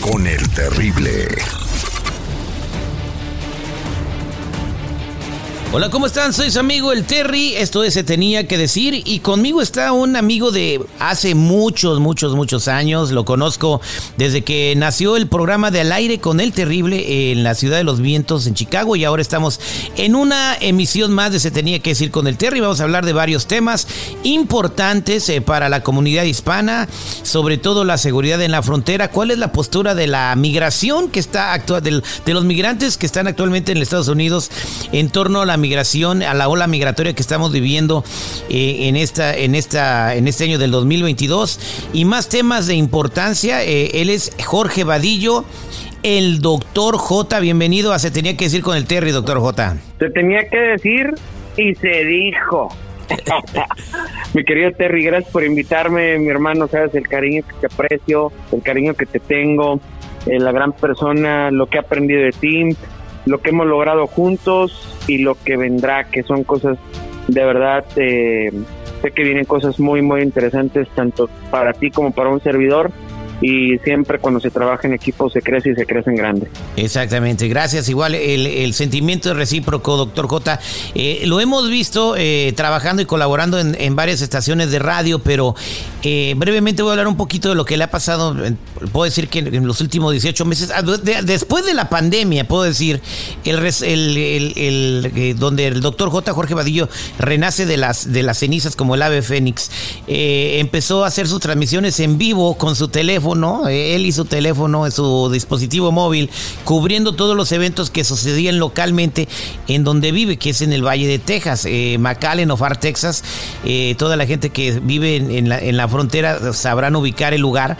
Con el terrible. Hola, ¿cómo están? Soy su amigo el Terry. Esto es Se Tenía que Decir. Y conmigo está un amigo de hace muchos, muchos, muchos años. Lo conozco desde que nació el programa de Al aire con el Terrible en la ciudad de los vientos en Chicago. Y ahora estamos en una emisión más de Se Tenía que Decir con el Terry. Vamos a hablar de varios temas importantes eh, para la comunidad hispana, sobre todo la seguridad en la frontera. ¿Cuál es la postura de la migración que está actual, de, los migrantes que están actualmente en Estados Unidos en torno a la migración, a la ola migratoria que estamos viviendo eh, en, esta, en, esta, en este año del 2022 y más temas de importancia. Eh, él es Jorge Vadillo, el doctor J. Bienvenido a Se Tenía que decir con el Terry, doctor J. Se tenía que decir y se dijo. mi querido Terry, gracias por invitarme, mi hermano, sabes el cariño que te aprecio, el cariño que te tengo, eh, la gran persona, lo que he aprendido de ti, lo que hemos logrado juntos y lo que vendrá, que son cosas de verdad, eh, sé que vienen cosas muy, muy interesantes, tanto para ti como para un servidor y siempre cuando se trabaja en equipo se crece y se crece en grande. Exactamente, gracias. Igual el, sentimiento es recíproco, doctor J. Eh, lo hemos visto eh, trabajando y colaborando en, varias estaciones de radio, pero eh, brevemente voy a hablar un poquito de lo que le ha pasado, puedo decir que en los últimos 18 meses, ah, después de la pandemia, puedo decir, el, el, donde el doctor J. Jorge Vadillo renace de las, de las cenizas como el ave fénix, empezó a hacer sus transmisiones en vivo con su teléfono él y su teléfono, su dispositivo móvil, cubriendo todos los eventos que sucedían localmente en donde vive, que es en el Valle de Texas, eh, McAllen o Far, Texas. Eh, toda la gente que vive en, la, en la frontera sabrán ubicar el lugar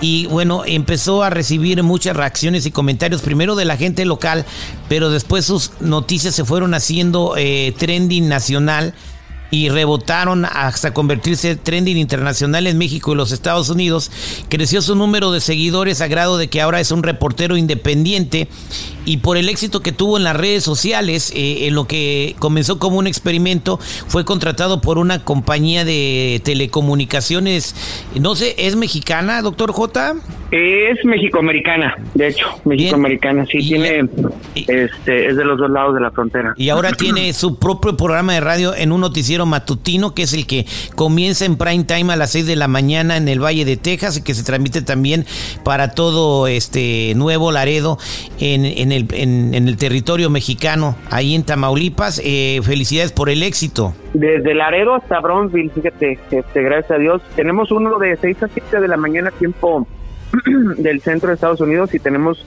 y bueno, empezó a recibir muchas reacciones y comentarios, primero de la gente local, pero después sus noticias se fueron haciendo eh, trending nacional y rebotaron hasta convertirse en trending internacional en México y los Estados Unidos. Creció su número de seguidores a grado de que ahora es un reportero independiente y por el éxito que tuvo en las redes sociales, eh, en lo que comenzó como un experimento, fue contratado por una compañía de telecomunicaciones. No sé, ¿es mexicana, doctor J? Es mexicoamericana, de hecho, mexicoamericana, sí, tiene, este, es de los dos lados de la frontera. Y ahora tiene su propio programa de radio en un noticiero matutino, que es el que comienza en prime time a las 6 de la mañana en el Valle de Texas y que se transmite también para todo este Nuevo Laredo en, en, el, en, el, territorio mexicano, ahí en Tamaulipas. Eh, felicidades por el éxito. Desde Laredo hasta Bronzeville, fíjate, este, gracias a Dios. Tenemos uno de 6 a 7 de la mañana, tiempo del centro de Estados Unidos, y tenemos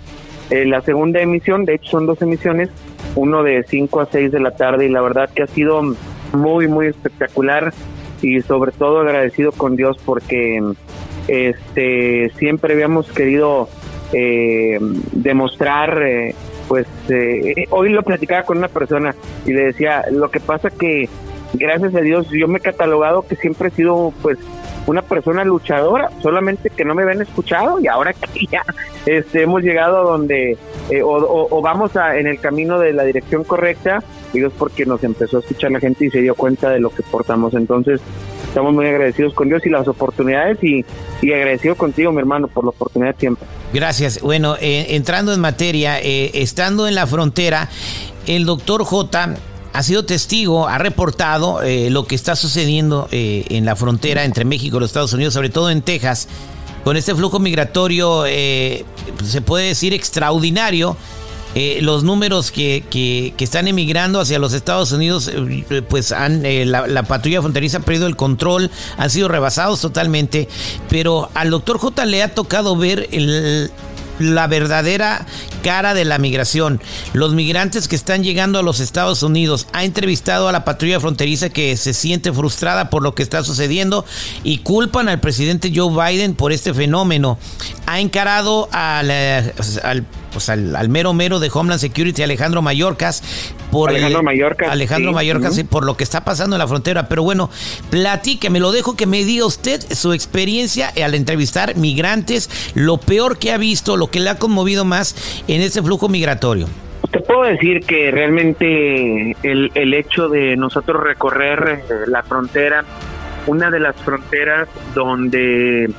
eh, la segunda emisión, de hecho son dos emisiones, uno de 5 a 6 de la tarde, y la verdad que ha sido muy, muy espectacular y sobre todo agradecido con Dios porque este siempre habíamos querido eh, demostrar eh, pues eh, hoy lo platicaba con una persona y le decía lo que pasa que gracias a Dios yo me he catalogado que siempre he sido pues una persona luchadora solamente que no me habían escuchado y ahora que ya este hemos llegado a donde o, o, vamos a, en el camino de la dirección correcta Digo, es porque nos empezó a escuchar la gente y se dio cuenta de lo que portamos. Entonces, estamos muy agradecidos con Dios y las oportunidades y, y agradecido contigo, mi hermano, por la oportunidad siempre. Gracias. Bueno, eh, entrando en materia, eh, estando en la frontera, el doctor J ha sido testigo, ha reportado eh, lo que está sucediendo en la frontera entre México y los Estados Unidos, sobre todo en Texas, con este flujo migratorio, se puede decir extraordinario eh, los números que, que, están emigrando hacia los Estados Unidos, eh, pues han, eh, la, patrulla fronteriza ha perdido el control, han sido rebasados totalmente, pero al doctor J le ha tocado ver el, la verdadera cara de la migración. Los migrantes que están llegando a los Estados Unidos. Ha entrevistado a la patrulla fronteriza que se siente frustrada por lo que está sucediendo y culpan al presidente Joe Biden por este fenómeno. Ha encarado al, eh, al pues al, mero mero de Homeland Security, Alejandro Mayorkas, por Alejandro Mayorkas, Alejandro Mayorkas, por lo que está pasando en la frontera. Pero bueno, me lo dejo que me diga usted su experiencia al entrevistar migrantes, lo peor que ha visto, lo que le ha conmovido más en este flujo migratorio. Te puedo decir que realmente el, el hecho de nosotros recorrer eh, la frontera, una de las fronteras donde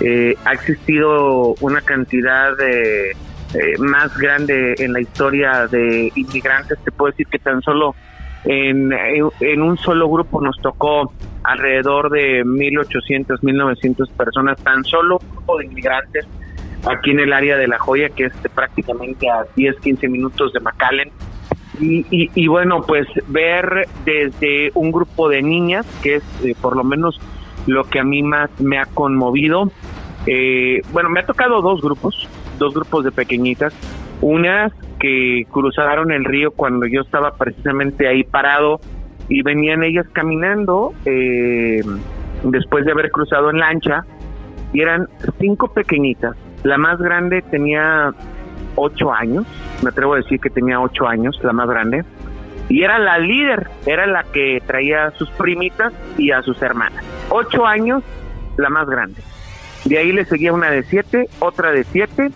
eh, ha existido una cantidad de eh, más grande en la historia de inmigrantes. Te puedo decir que tan solo en, en un solo grupo nos tocó alrededor de 1.800, 1.900 personas, tan solo un grupo de inmigrantes aquí en el área de La Joya, que es prácticamente a 10, 15 minutos de McAllen. Y, y, bueno, pues ver desde un grupo de niñas, que es eh, por lo menos lo que a mí más me ha conmovido. Eh, bueno, me ha tocado dos grupos dos grupos de pequeñitas, unas que cruzaron el río cuando yo estaba precisamente ahí parado y venían ellas caminando eh, después de haber cruzado en lancha y eran cinco pequeñitas. La más grande tenía ocho años, me atrevo a decir que tenía ocho años, la más grande, y era la líder, era la que traía a sus primitas y a sus hermanas. Ocho años, la más grande. De ahí le seguía una de siete, otra de siete,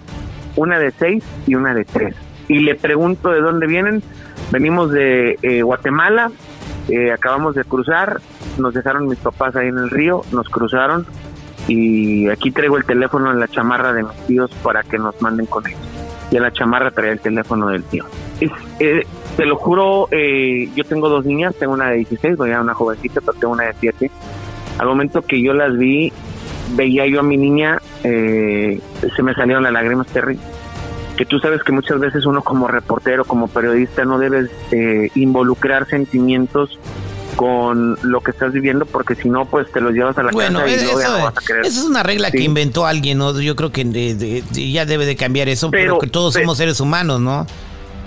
una de seis y una de tres. Y le pregunto de dónde vienen. Venimos de eh, Guatemala, eh, acabamos de cruzar, nos dejaron mis papás ahí en el río, nos cruzaron y aquí traigo el teléfono en la chamarra de mis tíos para que nos manden con ellos. Y en la chamarra trae el teléfono del tío. Eh, te lo juro, yo tengo dos niñas, tengo una de 16, voy a una jovencita, pero tengo una de 7. Al momento que yo las vi, veía yo a mi niña, eh, se me salieron las lágrimas, Terry. Que tú sabes que muchas veces uno como reportero, como periodista, no debes eh, involucrar sentimientos con lo que estás viviendo porque si no pues te los llevas a la casa y eso, no vas a querer. Esa es una regla que inventó alguien, ¿no? Yo creo que ya debe de cambiar eso, pero, que todos somos seres humanos, ¿no?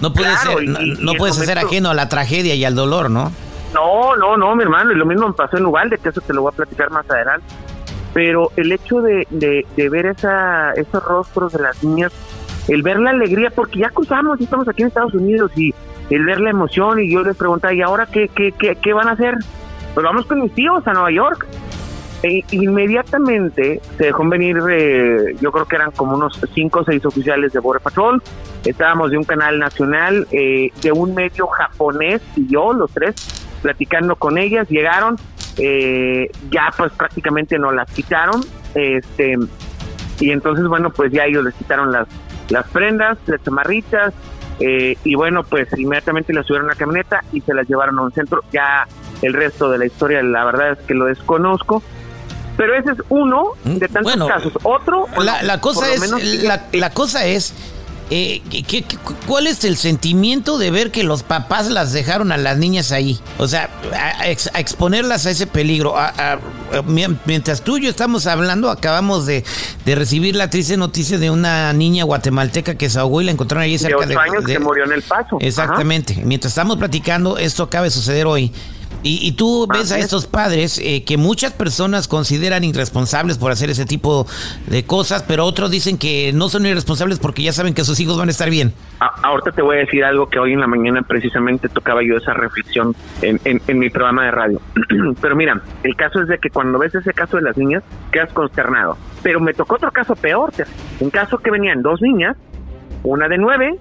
No puedes ser, no, puedes ser ajeno a la tragedia y al dolor, ¿no? No, no, no, mi hermano, y lo mismo me pasó en Uvalde, que eso te lo voy a platicar más adelante pero el hecho de, de, ver esa, esos rostros de las niñas, el ver la alegría, porque ya cruzamos y estamos aquí en Estados Unidos y el ver la emoción y yo les preguntaba, ¿y ahora qué, qué, qué, van a hacer? Pues vamos con mis tíos a Nueva York. E inmediatamente se dejó venir, eh, yo creo que eran como unos cinco o seis oficiales de Border Patrol, estábamos de un canal nacional, eh, de un medio japonés y yo, los tres, platicando con ellas, llegaron, eh, ya pues prácticamente no las quitaron, este, y entonces bueno, pues ya ellos les quitaron las, las prendas, las chamarritas, eh, y bueno, pues inmediatamente las subieron a la camioneta y se las llevaron a un centro, ya el resto de la historia la verdad es que lo desconozco, pero ese es uno de tantos casos. Otro, la, cosa es, la, la, cosa es eh, ¿qué, cuál es el sentimiento de ver que los papás las dejaron a las niñas ahí? O sea, a, exponerlas a ese peligro. mientras tú y yo estamos hablando, acabamos de, recibir la triste noticia de una niña guatemalteca que se ahogó y la encontraron ahí cerca de... años que murió en el paso. Exactamente. Mientras estamos platicando, esto acaba de suceder hoy. Y, tú ves a estos padres eh, que muchas personas consideran irresponsables por hacer ese tipo de cosas, pero otros dicen que no son irresponsables porque ya saben que sus hijos van a estar bien. ahorita te voy a decir algo que hoy en la mañana precisamente tocaba yo esa reflexión en, en mi programa de radio. pero mira, el caso es de que cuando ves ese caso de las niñas, quedas consternado. Pero me tocó otro caso peor, un caso que venían dos niñas, una de nueve,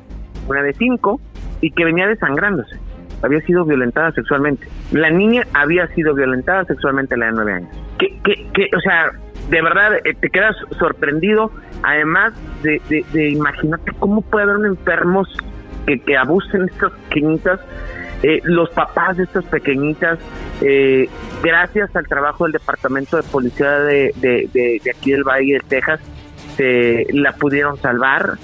una de cinco, y que venía desangrándose había sido violentada sexualmente. La niña había sido violentada sexualmente a la de nueve años. Que, que, o sea, de verdad eh, te quedas sorprendido, además de, de, imaginarte cómo puede haber enfermos que, que abusen de estas pequeñitas. Eh, los papás de estas pequeñitas, eh, gracias al trabajo del Departamento de Policía de, de, aquí del Valle de Texas, se la pudieron salvar.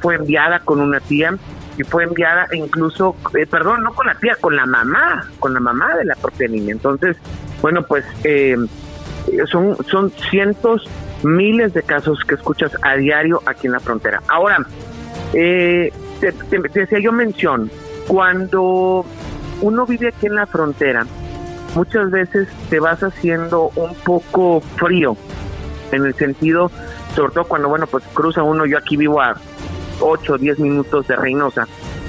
fue enviada con una tía y fue enviada incluso, eh, perdón, no con la tía, con la mamá, con la mamá de la propia niña. Entonces, bueno, pues eh, son, son cientos miles de casos que escuchas a diario aquí en la frontera. Ahora, eh, te, decía yo mención, cuando uno vive aquí en la frontera, muchas veces te vas haciendo un poco frío, en el sentido, sobre todo cuando, bueno, pues cruza uno, yo aquí vivo a 8 o 10 minutos de Reynosa,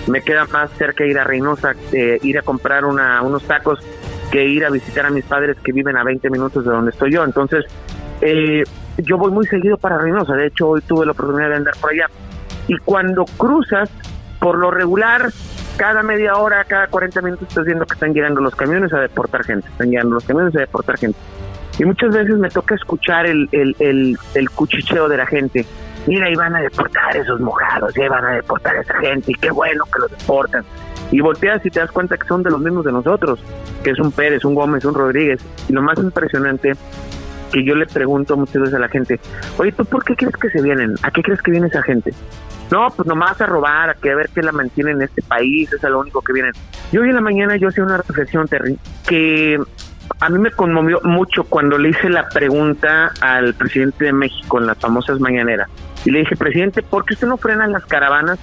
me queda más cerca ir a Reynosa, eh, ir a comprar unos tacos que ir a visitar a mis padres que viven a 20 minutos de donde estoy yo. Entonces, eh, yo voy muy seguido para Reynosa, de hecho hoy tuve la oportunidad de andar por allá. Y cuando cruzas, por lo regular, cada media hora, cada 40 minutos estás viendo que están llegando los camiones a deportar gente, están llegando los camiones a deportar gente. Y muchas veces me toca escuchar el, el, el cuchicheo de la gente. Mira, ahí van a deportar esos mojados, ya van a deportar a esa gente, y qué bueno que los deportan. Y volteas y te das cuenta que son de los mismos de nosotros, que es un Pérez, un Gómez, un Rodríguez. Y lo más impresionante que yo le pregunto muchas veces a la gente, oye, ¿tú por qué crees que se vienen? ¿A qué crees que viene esa gente? No, pues nomás a robar, a que a ver qué la mantiene en este país, es lo único que vienen. Y hoy en la mañana yo hacía una reflexión, Terry, que a mí me conmovió mucho cuando le hice la pregunta al presidente de México en las famosas mañaneras. Y le dije, presidente, ¿por qué usted no frena las caravanas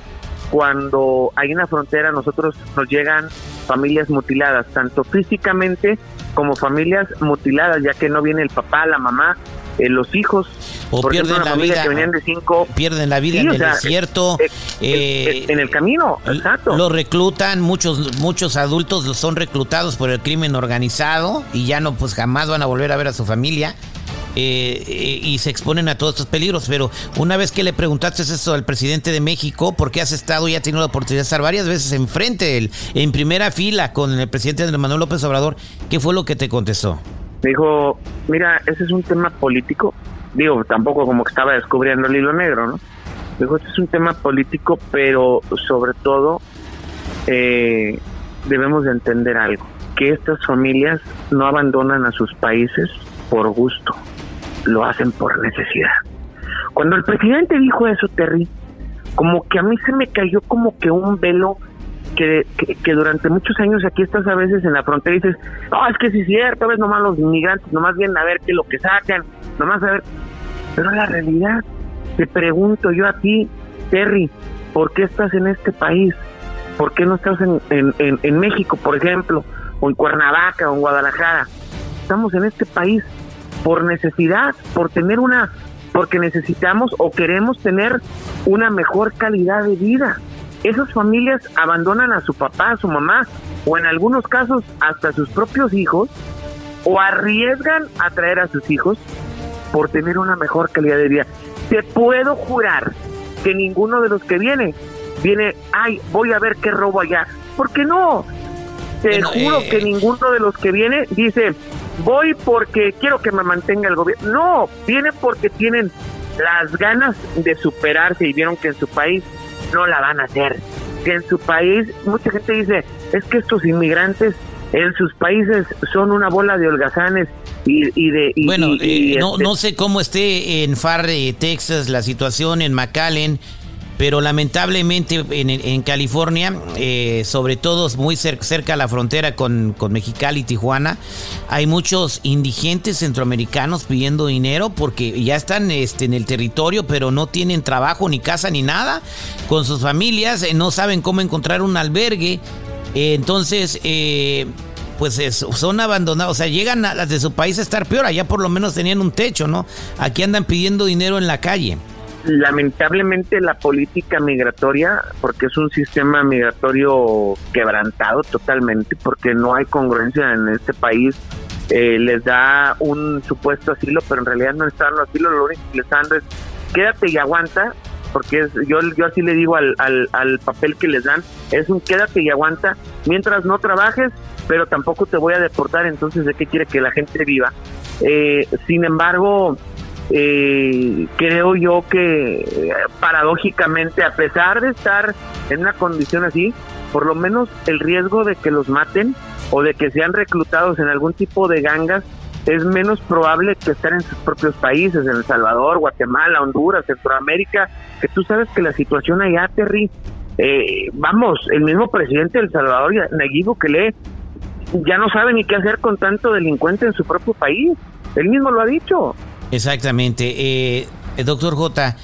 cuando hay una frontera nosotros nos llegan familias mutiladas, tanto físicamente como familias mutiladas, ya que no viene el papá, la mamá, eh, los hijos. O pierden la vida. Que venían de cinco, pierden la vida en el desierto. Eh, eh, en el camino, exacto. Lo reclutan, muchos, muchos adultos son reclutados por el crimen organizado y ya no, pues jamás van a volver a ver a su familia. Eh, y se exponen a todos estos peligros. Pero una vez que le preguntaste eso al presidente de México, ¿por qué has estado y ha tenido la oportunidad de estar varias veces enfrente, en primera fila con el presidente Andrés Manuel López Obrador? ¿Qué fue lo que te contestó? Me dijo, mira, ese es un tema político. Digo, tampoco como que estaba descubriendo el hilo negro, ¿no? Dijo, este es un tema político, pero sobre todo eh, debemos de entender algo, que estas familias no abandonan a sus países por gusto, lo hacen por necesidad. Cuando el presidente dijo eso, Terry, como que a mí se me cayó como que un velo que, que, durante muchos años aquí estás a veces en la frontera y dices, no, es que sí es cierto, a veces nomás los inmigrantes, nomás vienen a ver qué es lo que sacan, nomás a ver. Pero la realidad, te pregunto yo a ti, Terry, ¿por qué estás en este país? ¿Por qué no estás en, en, en México, por ejemplo, o en Cuernavaca o en Guadalajara? Estamos en este país por necesidad, por tener una, porque necesitamos o queremos tener una mejor calidad de vida. Esas familias abandonan a su papá, a su mamá, o en algunos casos hasta a sus propios hijos, o arriesgan a traer a sus hijos por tener una mejor calidad de vida. Te puedo jurar que ninguno de los que viene, viene, ay, voy a ver qué robo allá. ¿Por qué no? Te juro que eh, ninguno de los que viene dice, voy porque quiero que me mantenga el gobierno. No, viene porque tienen las ganas de superarse y vieron que en su país no la van a hacer. Que en su país, mucha gente dice, es que estos inmigrantes en sus países son una bola de holgazanes y, de... bueno, eh, no, este no sé cómo esté en Far, Texas, la situación en McAllen pero lamentablemente en, California, eh, sobre todo muy cerca a la frontera con, con, Mexicali y Tijuana, hay muchos indigentes centroamericanos pidiendo dinero porque ya están este, en el territorio, pero no tienen trabajo, ni casa, ni nada, con sus familias, eh, no saben cómo encontrar un albergue, eh, entonces... pues son abandonados, o sea, llegan a las de su país a estar peor, allá por lo menos tenían un techo, ¿no? Aquí andan pidiendo dinero en la calle lamentablemente la política migratoria, porque es un sistema migratorio quebrantado totalmente, porque no hay congruencia en este país, eh, les da un supuesto asilo, pero en realidad no están dando asilo, lo único que les están dando es quédate y aguanta, porque es, yo, yo así le digo al, al, papel que les dan, es un quédate y aguanta mientras no trabajes, pero tampoco te voy a deportar, entonces de qué quiere que la gente viva. Eh, sin embargo, eh, creo yo que paradójicamente, a pesar de estar en una condición así, por lo menos el riesgo de que los maten o de que sean reclutados en algún tipo de gangas es menos probable que estar en sus propios países, en El Salvador, Guatemala, Honduras, Centroamérica, que tú sabes que la situación allá, Terry, eh, vamos, el mismo presidente de El Salvador, Nayib Bukele, ya no sabe ni qué hacer con tanto delincuente en su propio país. Él mismo lo ha dicho. Exactamente. Eh, doctor J,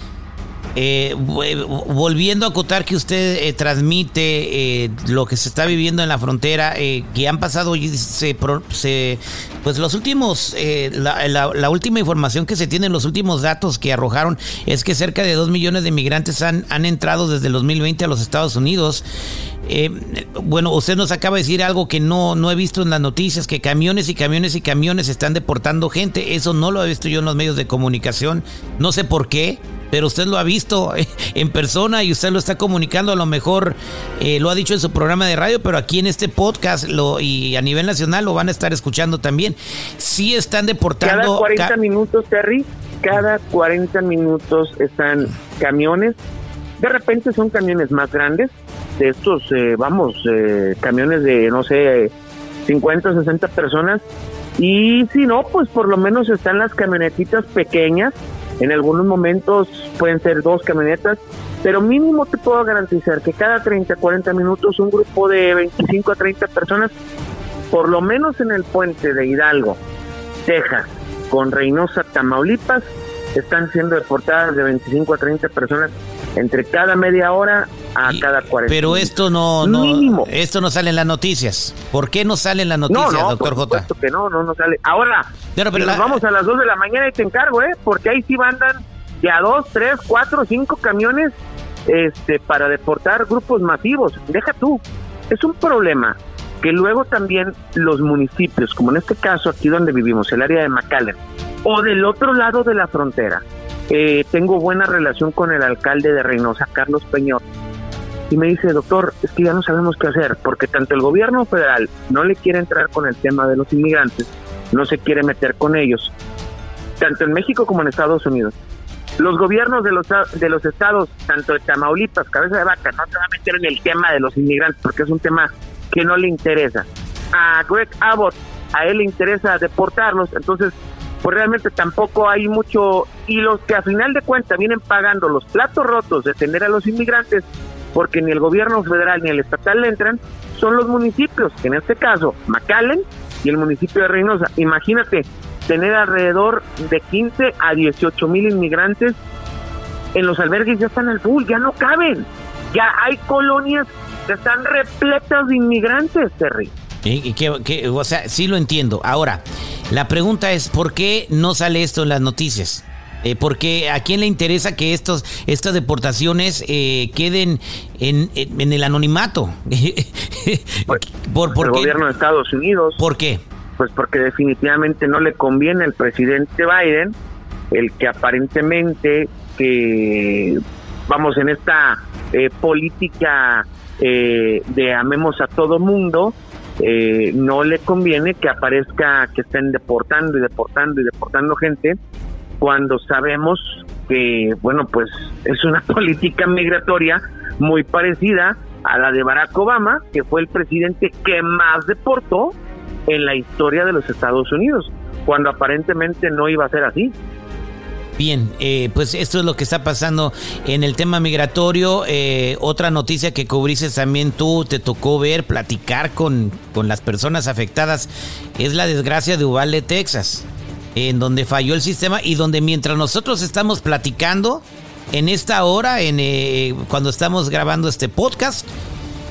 eh, volviendo a acotar que usted eh, transmite eh, lo que se está viviendo en la frontera, eh, que han pasado se, se, pues los últimos, la, la, última información que se tiene, los últimos datos que arrojaron es que cerca de dos millones de migrantes han, han entrado desde el 2020 a los Estados Unidos. Bueno, usted nos acaba de decir algo que no, no he visto en las noticias, que camiones y camiones y camiones están deportando gente. Eso no lo he visto yo en los medios de comunicación. No sé por qué pero usted lo ha visto en persona y usted lo está comunicando, a lo mejor eh, lo ha dicho en su programa de radio, pero aquí en este podcast lo, y a nivel nacional lo van a estar escuchando también. Sí están deportando... Cada 40 minutos, Terry, cada 40 minutos están camiones. De repente son camiones más grandes, de estos, eh, vamos, eh, camiones de, no sé, 50, 60 personas. Y si no, pues por lo menos están las camionetitas pequeñas en algunos momentos pueden ser dos camionetas, pero mínimo te puedo garantizar que cada 30, 40 minutos un grupo de 25 a 30 personas, por lo menos en el puente de Hidalgo, Texas, con Reynosa, Tamaulipas, están siendo deportadas de 25 a 30 personas entre cada media hora a cada 40. Pero esto no, no esto no sale en las noticias. ¿Por qué no sale en las noticias, no, doctor J? que no, no, no sale. Ahora, pero, nos vamos a las 2 de la mañana y te encargo, ¿eh? Porque ahí sí mandan de a 2, 3, 4, 5 camiones este, para deportar grupos masivos. Deja tú, es un problema que luego también los municipios, como en este caso aquí donde vivimos, el área de McAllen, o del otro lado de la frontera, eh, tengo buena relación con el alcalde de Reynosa, Carlos Peñor, y me dice, doctor, es que ya no sabemos qué hacer, porque tanto el gobierno federal no le quiere entrar con el tema de los inmigrantes, no se quiere meter con ellos, tanto en México como en Estados Unidos. Los gobiernos de los, de los estados, tanto de Tamaulipas, Cabeza de Vaca, no se van a meter en el tema de los inmigrantes, porque es un tema que no le interesa. A Greg Abbott, a él le interesa deportarlos, entonces pues realmente tampoco hay mucho, y los que a final de cuentas vienen pagando los platos rotos de tener a los inmigrantes, porque ni el gobierno federal ni el estatal le entran, son los municipios, en este caso McAllen y el municipio de Reynosa. Imagínate tener alrededor de 15 a 18 mil inmigrantes en los albergues, ya están al full, ya no caben, ya hay colonias que están repletas de inmigrantes, Terry. Y, que, o sea, sí lo entiendo. Ahora, la pregunta es, ¿por qué no sale esto en las noticias? Eh, porque a quién le interesa que estos, estas deportaciones eh, queden en, en, el anonimato. Pues, ¿Por, por el gobierno de Estados Unidos. ¿Por qué? Pues porque definitivamente no le conviene al presidente Biden el que aparentemente que vamos en esta eh, política eh, de amemos a todo mundo eh, no le conviene que aparezca que estén deportando y deportando y deportando gente cuando sabemos que, bueno, pues es una política migratoria muy parecida a la de Barack Obama, que fue el presidente que más deportó en la historia de los Estados Unidos, cuando aparentemente no iba a ser así. Bien, eh, pues esto es lo que está pasando en el tema migratorio. Eh, otra noticia que cubriste también tú, te tocó ver, platicar con, con las personas afectadas, es la desgracia de Uvalde, Texas, en donde falló el sistema y donde mientras nosotros estamos platicando, en esta hora, en, eh, cuando estamos grabando este podcast,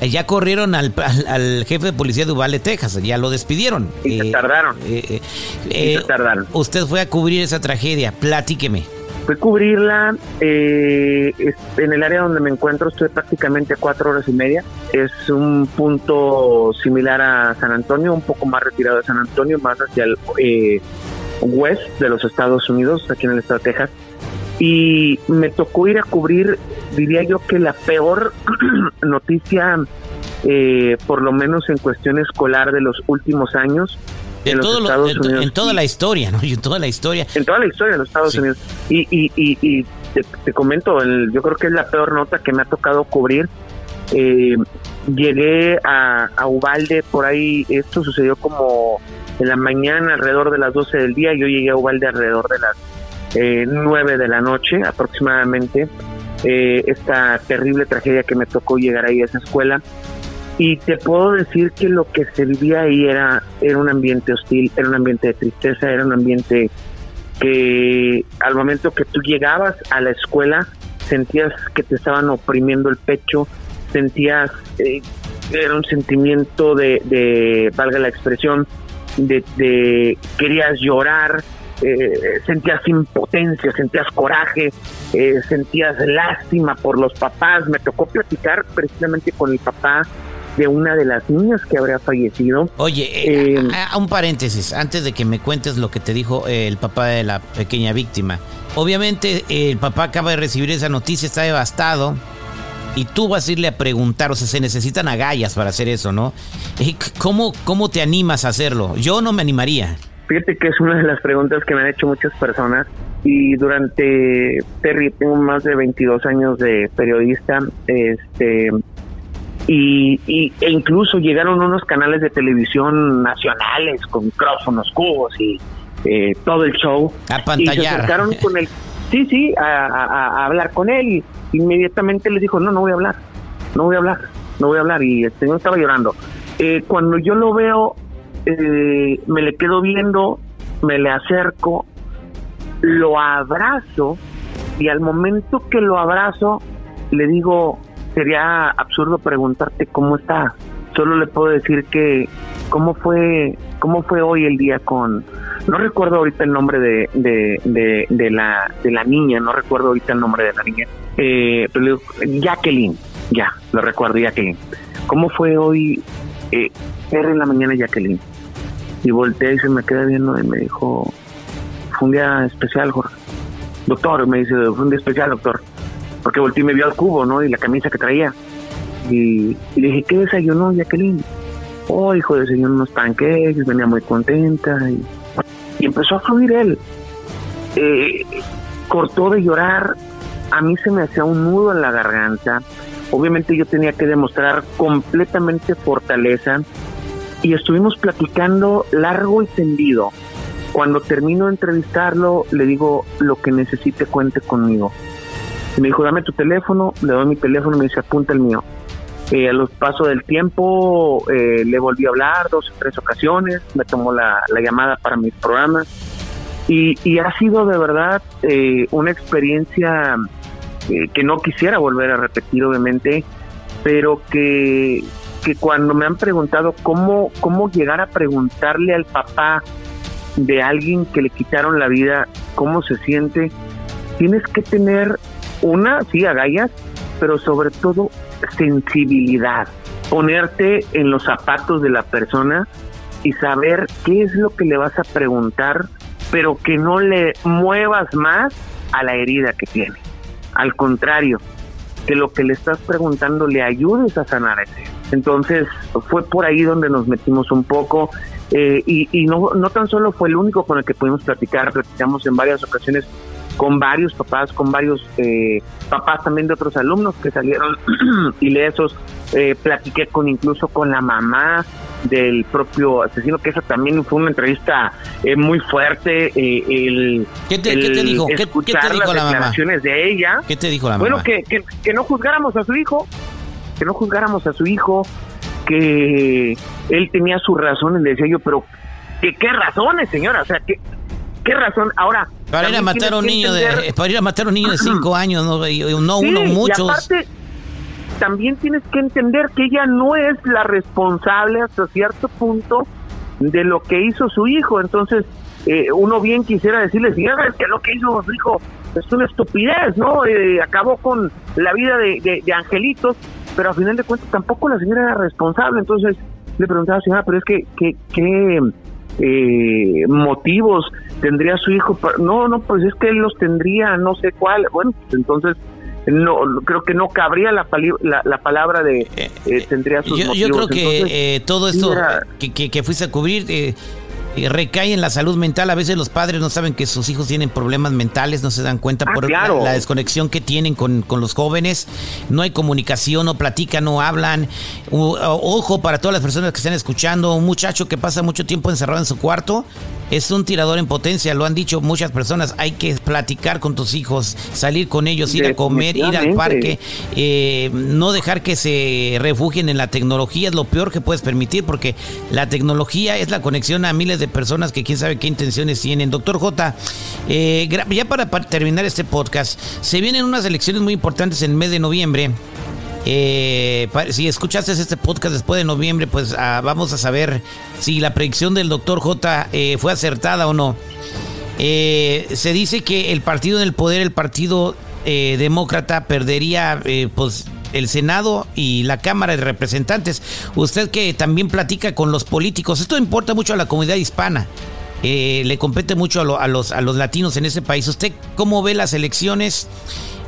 ya corrieron al, al, jefe de policía de Uvalde, Texas, ya lo despidieron. Y se eh, tardaron. Eh, se tardaron. Usted fue a cubrir esa tragedia, platíqueme. Fue cubrirla en el área donde me encuentro, estoy prácticamente cuatro horas y media. Es un punto similar a San Antonio, un poco más retirado de San Antonio, más hacia el west de los Estados Unidos, aquí en el estado de Texas y me tocó ir a cubrir, diría yo que la peor noticia, eh, por lo menos en cuestión escolar de los últimos años. En, los Estados Unidos. en toda la historia, ¿no? En toda la historia. En toda la historia de los Estados Unidos. Y, y, y, te, comento, yo creo que es la peor nota que me ha tocado cubrir. Eh, llegué a, a Ubalde, por ahí, esto sucedió como en la mañana, alrededor de las 12 del día, yo llegué a Ubalde alrededor de las eh, 9 de la noche aproximadamente, eh, esta terrible tragedia que me tocó llegar ahí a esa escuela. Y te puedo decir que lo que se vivía ahí era, era un ambiente hostil, era un ambiente de tristeza, era un ambiente que al momento que tú llegabas a la escuela sentías que te estaban oprimiendo el pecho, sentías, eh, era un sentimiento de, de, valga la expresión, de, de querías llorar, eh, sentías impotencia, sentías coraje, eh, sentías lástima por los papás. Me tocó platicar precisamente con el papá de una de las niñas que habría fallecido. Oye, eh, a, un paréntesis, antes de que me cuentes lo que te dijo el papá de la pequeña víctima. Obviamente el papá acaba de recibir esa noticia, está devastado. Y tú vas a irle a preguntar, o sea, se necesitan agallas para hacer eso, ¿no? ¿Cómo, ¿Cómo te animas a hacerlo? Yo no me animaría. Fíjate que es una de las preguntas que me han hecho muchas personas y durante Terry tengo más de 22 años de periodista, este y, e incluso llegaron unos canales de televisión nacionales con micrófonos, cubos y eh, todo el show. A pantallar. Y se acercaron con el, sí, sí, a, hablar con él y inmediatamente les dijo, no, no voy a hablar, no voy a hablar, no voy a hablar. Y el señor estaba llorando. Eh, cuando yo lo veo, eh, me le quedo viendo, me le acerco, lo abrazo y al momento que lo abrazo le digo, sería absurdo preguntarte cómo está. Solo le puedo decir que cómo fue cómo fue hoy el día con no recuerdo ahorita el nombre de, de, la de la niña, no recuerdo ahorita el nombre de la niña, eh, pero Jacqueline, ya, lo recuerdo Jacqueline. ¿Cómo fue hoy eh, en la mañana Jacqueline? Y volteé y se me queda viendo y me dijo, fue un día especial, Jorge. Doctor, me dice, fue un día especial, doctor porque volteé y me vio al cubo, ¿no? Y la camisa que traía. Y, le dije, ¿qué desayunó, Jacqueline? Oh, hijo, desayunó unos pancakes, venía muy contenta. Y, empezó a fluir él. Eh, cortó de llorar, a mí se me hacía un nudo en la garganta. Obviamente yo tenía que demostrar completamente fortaleza y estuvimos platicando largo y tendido. Cuando termino de entrevistarlo, le digo, lo que necesite cuente conmigo. Me dijo, dame tu teléfono, le doy mi teléfono y me dice, apunta el mío. Eh, a los pasos del tiempo eh, le volví a hablar dos o tres ocasiones, me tomó la, llamada para mis programas y, y ha sido de verdad eh, una experiencia que no quisiera volver a repetir obviamente, pero que, que cuando me han preguntado cómo, cómo llegar a preguntarle al papá de alguien que le quitaron la vida, cómo se siente, tienes que tener una, sí, agallas, pero sobre todo sensibilidad. Ponerte en los zapatos de la persona y saber qué es lo que le vas a preguntar, pero que no le muevas más a la herida que tiene. Al contrario, que lo que le estás preguntando le ayudes a sanar ese. Entonces fue por ahí donde nos metimos un poco eh, y, y no, no tan solo fue el único con el que pudimos platicar, platicamos en varias ocasiones con varios papás, con varios eh, papás también de otros alumnos que salieron ilesos. Eh, platiqué con incluso con la mamá del propio asesino, que esa también fue una entrevista eh, muy fuerte. Eh, el, ¿Qué, te, dijo? ¿Qué, te dijo las declaraciones de ella. ¿Qué te dijo la mamá? Bueno, que, que, no juzgáramos a su hijo, que no juzgáramos a su hijo, que él tenía sus razones, le decía yo, pero ¿qué, qué razones, señora? O sea, ¿qué, qué razón? Ahora, para ir a matar a un niño de para ir a matar a un niño de 5 años, no, no uno, muchos. Y aparte, también tienes que entender que ella no es la responsable hasta cierto punto de lo que hizo su hijo. Entonces, eh, uno bien quisiera decirle, si es que lo que hizo su hijo es una estupidez, ¿no? Eh, acabó con la vida de, de, Angelitos, pero a final de cuentas tampoco la señora era responsable. Entonces, le preguntaba a la señora, pero es que, que eh, motivos tendría su hijo. No, no, pues es que él los tendría, no sé cuál. Bueno, pues entonces no creo que no cabría la, la, palabra de eh, eh, tendría sus yo, Yo creo que todo esto que, que, que, fuiste a cubrir recae en la salud mental. A veces los padres no saben que sus hijos tienen problemas mentales, no se dan cuenta ah, por la, desconexión que tienen con, los jóvenes. No hay comunicación, no platican, no hablan. ojo para todas las personas que están escuchando, un muchacho que pasa mucho tiempo encerrado en su cuarto es un tirador en potencia, lo han dicho muchas personas. Hay que platicar con tus hijos, salir con ellos, ir a comer, ir al parque, eh, no dejar que se refugien en la tecnología, es lo peor que puedes permitir porque la tecnología es la conexión a miles de personas que quién sabe qué intenciones tienen. Doctor J, eh, ya para, terminar este podcast, se vienen unas elecciones muy importantes en el mes de noviembre. Eh, si escuchaste este podcast después de noviembre, pues ah, vamos a saber si la predicción del doctor J eh, fue acertada o no. se dice que el partido en el poder, el partido demócrata, perdería pues el Senado y la Cámara de Representantes. Usted que también platica con los políticos, esto importa mucho a la comunidad hispana. Eh, le compete mucho a, los, a los latinos en ese país. ¿Usted cómo ve las elecciones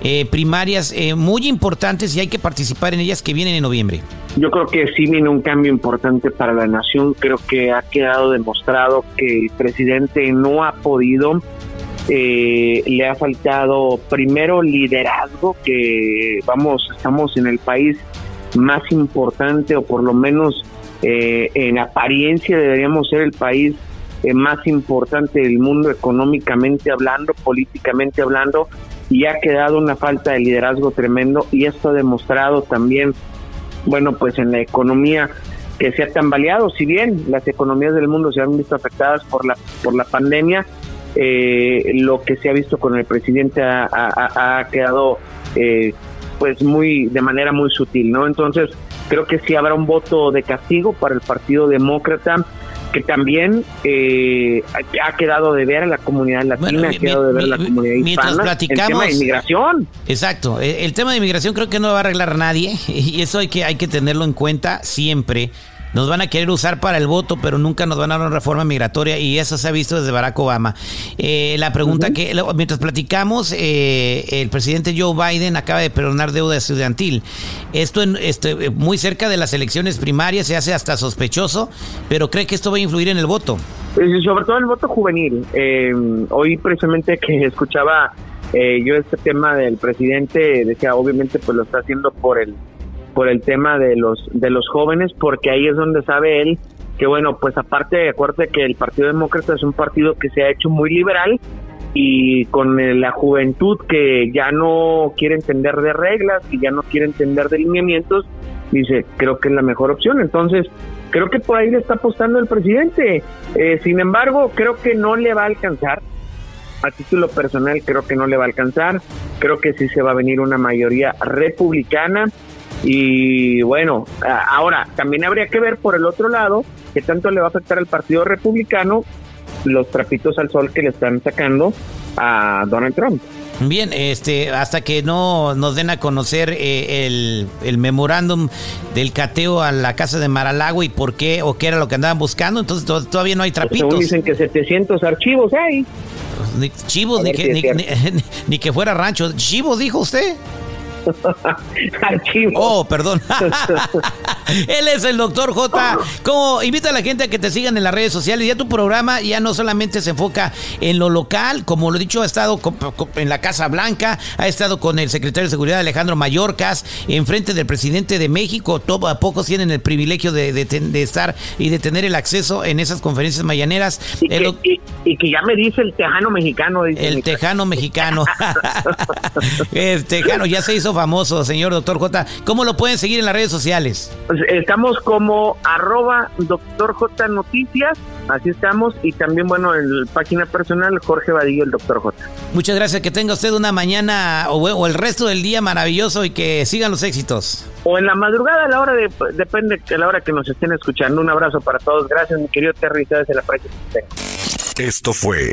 eh, primarias eh, muy importantes y hay que participar en ellas que vienen en noviembre? Yo creo que sí viene un cambio importante para la nación. Creo que ha quedado demostrado que el presidente no ha podido eh, le ha faltado primero liderazgo, que vamos, estamos en el país más importante o por lo menos eh, en apariencia deberíamos ser el país eh, más importante del mundo económicamente hablando, políticamente hablando, y ha quedado una falta de liderazgo tremendo y esto ha demostrado también, bueno, pues en la economía que se ha tambaleado, si bien las economías del mundo se han visto afectadas por la, por la pandemia, eh, lo que se ha visto con el presidente ha, quedado eh, pues muy de manera muy sutil, ¿no? Entonces creo que sí habrá un voto de castigo para el Partido Demócrata que también eh, ha quedado de ver a la comunidad latina, ha quedado de ver a la comunidad hispana. platicamos, el tema de inmigración. Exacto, el, tema de inmigración creo que no va a arreglar nadie y eso hay que, hay que tenerlo en cuenta siempre nos van a querer usar para el voto, pero nunca nos van a dar una reforma migratoria y eso se ha visto desde Barack Obama. Eh, la pregunta que, mientras platicamos, eh, el presidente Joe Biden acaba de perdonar deuda estudiantil. Esto en, este, muy cerca de las elecciones primarias se hace hasta sospechoso, pero cree que esto va a influir en el voto. Sobre todo el voto juvenil. Eh, hoy precisamente que escuchaba yo este tema del presidente, decía, obviamente pues lo está haciendo por el por el tema de los de los jóvenes porque ahí es donde sabe él que bueno pues aparte acuérdate que el Partido Demócrata es un partido que se ha hecho muy liberal y con la juventud que ya no quiere entender de reglas y ya no quiere entender de lineamientos dice creo que es la mejor opción entonces creo que por ahí le está apostando el presidente. Eh, sin embargo creo que no le va a alcanzar. A título personal creo que no le va a alcanzar. Creo que sí se va a venir una mayoría republicana y bueno, ahora también habría que ver por el otro lado qué tanto le va a afectar al Partido Republicano los trapitos al sol que le están sacando a Donald Trump. Bien, este, hasta que no nos den a conocer eh, el, el, memorándum del cateo a la casa de Maralago y por qué o qué era lo que andaban buscando, entonces todavía no hay pues trapitos. dicen que 700 archivos hay. Ni, chivos, ni que, ni que fuera rancho. Chivos, dijo usted. Archivo. Oh, perdón. Él es el doctor J. Como invita a la gente a que te sigan en las redes sociales. Ya tu programa ya no solamente se enfoca en lo local, como lo he dicho, ha estado en la Casa Blanca, ha estado con el secretario de Seguridad Alejandro Mayorkas, enfrente del presidente de México. Todo a pocos tienen el privilegio de, estar y de tener el acceso en esas conferencias mañaneras. Y, que, ya me dice el tejano mexicano. el tejano mexicano. el tejano ya se hizo famoso, señor doctor J. ¿Cómo lo pueden seguir en las redes sociales? Pues estamos como arroba doctor J Noticias, así estamos, y también, bueno, en la página personal Jorge Vadillo, el doctor J. Muchas gracias, que tenga usted una mañana o, el resto del día maravilloso y que sigan los éxitos. O en la madrugada, a la hora de, depende de la hora que nos estén escuchando. Un abrazo para todos, gracias mi querido Terry, de la práctica Esto fue